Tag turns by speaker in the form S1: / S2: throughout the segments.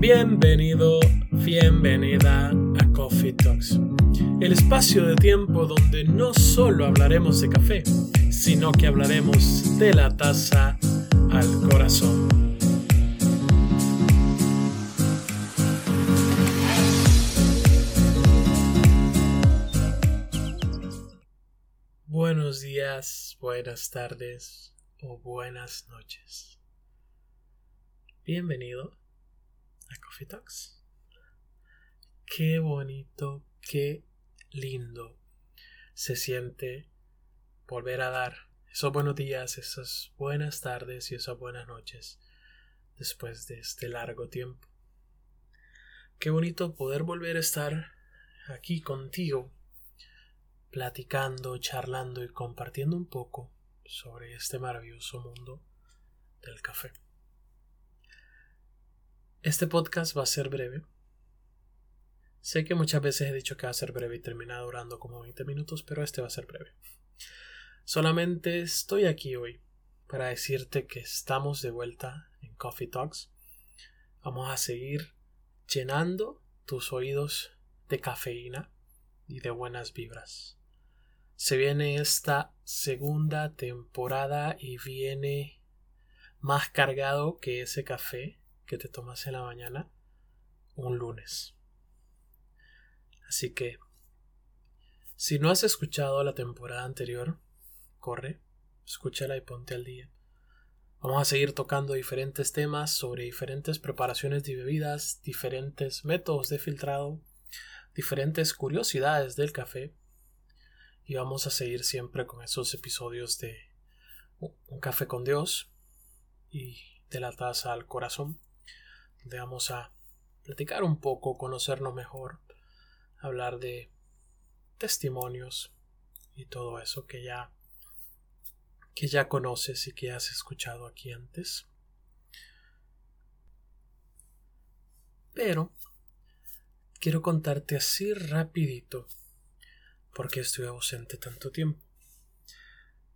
S1: Bienvenido, bienvenida a Coffee Talks, el espacio de tiempo donde no solo hablaremos de café, sino que hablaremos de la taza al corazón. Buenos días, buenas tardes o buenas noches. Bienvenido a Coffee Talks. Qué bonito, qué lindo se siente volver a dar esos buenos días, esas buenas tardes y esas buenas noches después de este largo tiempo. Qué bonito poder volver a estar aquí contigo platicando, charlando y compartiendo un poco sobre este maravilloso mundo del café. Este podcast va a ser breve. Sé que muchas veces he dicho que va a ser breve y termina durando como 20 minutos, pero este va a ser breve. Solamente estoy aquí hoy para decirte que estamos de vuelta en Coffee Talks. Vamos a seguir llenando tus oídos de cafeína y de buenas vibras se viene esta segunda temporada y viene más cargado que ese café que te tomas en la mañana un lunes. Así que, si no has escuchado la temporada anterior, corre, escúchala y ponte al día. Vamos a seguir tocando diferentes temas sobre diferentes preparaciones de bebidas, diferentes métodos de filtrado, diferentes curiosidades del café y vamos a seguir siempre con esos episodios de Un café con Dios y de la taza al corazón, donde vamos a platicar un poco, conocernos mejor, hablar de testimonios y todo eso que ya que ya conoces y que has escuchado aquí antes. Pero quiero contarte así rapidito por qué estoy ausente tanto tiempo.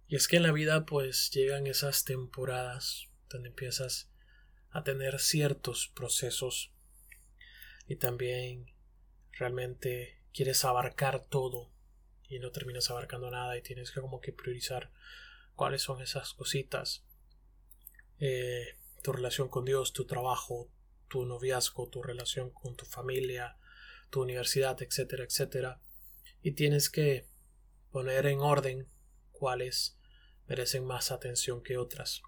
S1: Y es que en la vida pues llegan esas temporadas donde empiezas a tener ciertos procesos. Y también realmente quieres abarcar todo y no terminas abarcando nada y tienes que como que priorizar cuáles son esas cositas. Eh, tu relación con Dios, tu trabajo, tu noviazgo, tu relación con tu familia, tu universidad, etcétera, etcétera. Y tienes que poner en orden cuáles merecen más atención que otras.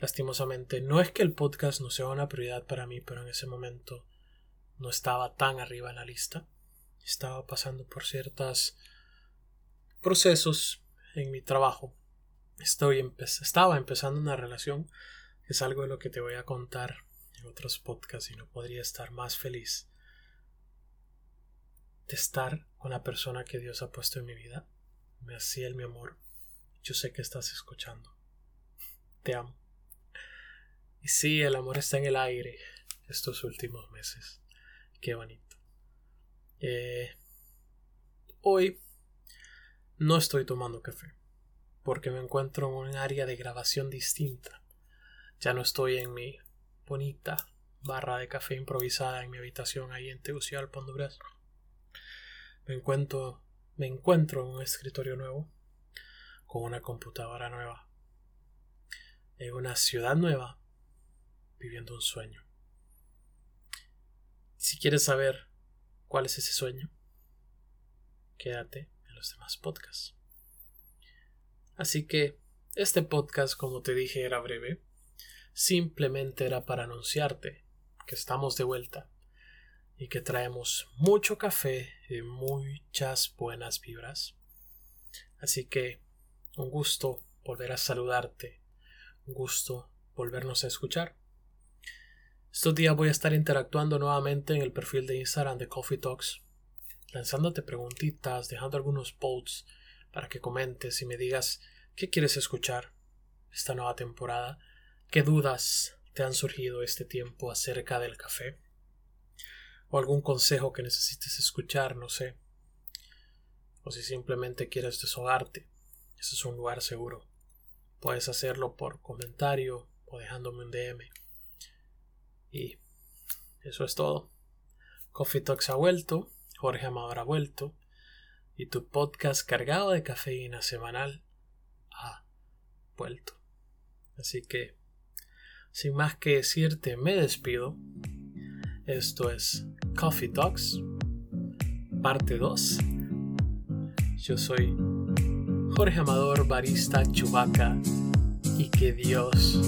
S1: Lastimosamente, no es que el podcast no sea una prioridad para mí, pero en ese momento no estaba tan arriba en la lista. Estaba pasando por ciertos procesos en mi trabajo. Estoy estaba empezando una relación, es algo de lo que te voy a contar en otros podcasts y no podría estar más feliz de estar con la persona que Dios ha puesto en mi vida. Me hacía el mi amor. Yo sé que estás escuchando. Te amo. Y sí, el amor está en el aire estos últimos meses. Qué bonito. Eh, hoy no estoy tomando café porque me encuentro en un área de grabación distinta. Ya no estoy en mi bonita barra de café improvisada en mi habitación ahí en Tegucigalpa, Honduras me encuentro, me encuentro en un escritorio nuevo, con una computadora nueva, en una ciudad nueva, viviendo un sueño. Si quieres saber cuál es ese sueño, quédate en los demás podcasts. Así que este podcast, como te dije, era breve. Simplemente era para anunciarte que estamos de vuelta y que traemos mucho café y muchas buenas vibras. Así que un gusto volver a saludarte, un gusto volvernos a escuchar. Estos días voy a estar interactuando nuevamente en el perfil de Instagram de Coffee Talks, lanzándote preguntitas, dejando algunos posts para que comentes y me digas qué quieres escuchar esta nueva temporada, qué dudas te han surgido este tiempo acerca del café o algún consejo que necesites escuchar, no sé. O si simplemente quieres desahogarte, ese es un lugar seguro. Puedes hacerlo por comentario o dejándome un DM. Y eso es todo. Coffee Talks ha vuelto, Jorge Amador ha vuelto, y tu podcast cargado de cafeína semanal ha vuelto. Así que, sin más que decirte, me despido. Esto es Coffee Talks, parte 2. Yo soy Jorge Amador, barista Chubaca, y que Dios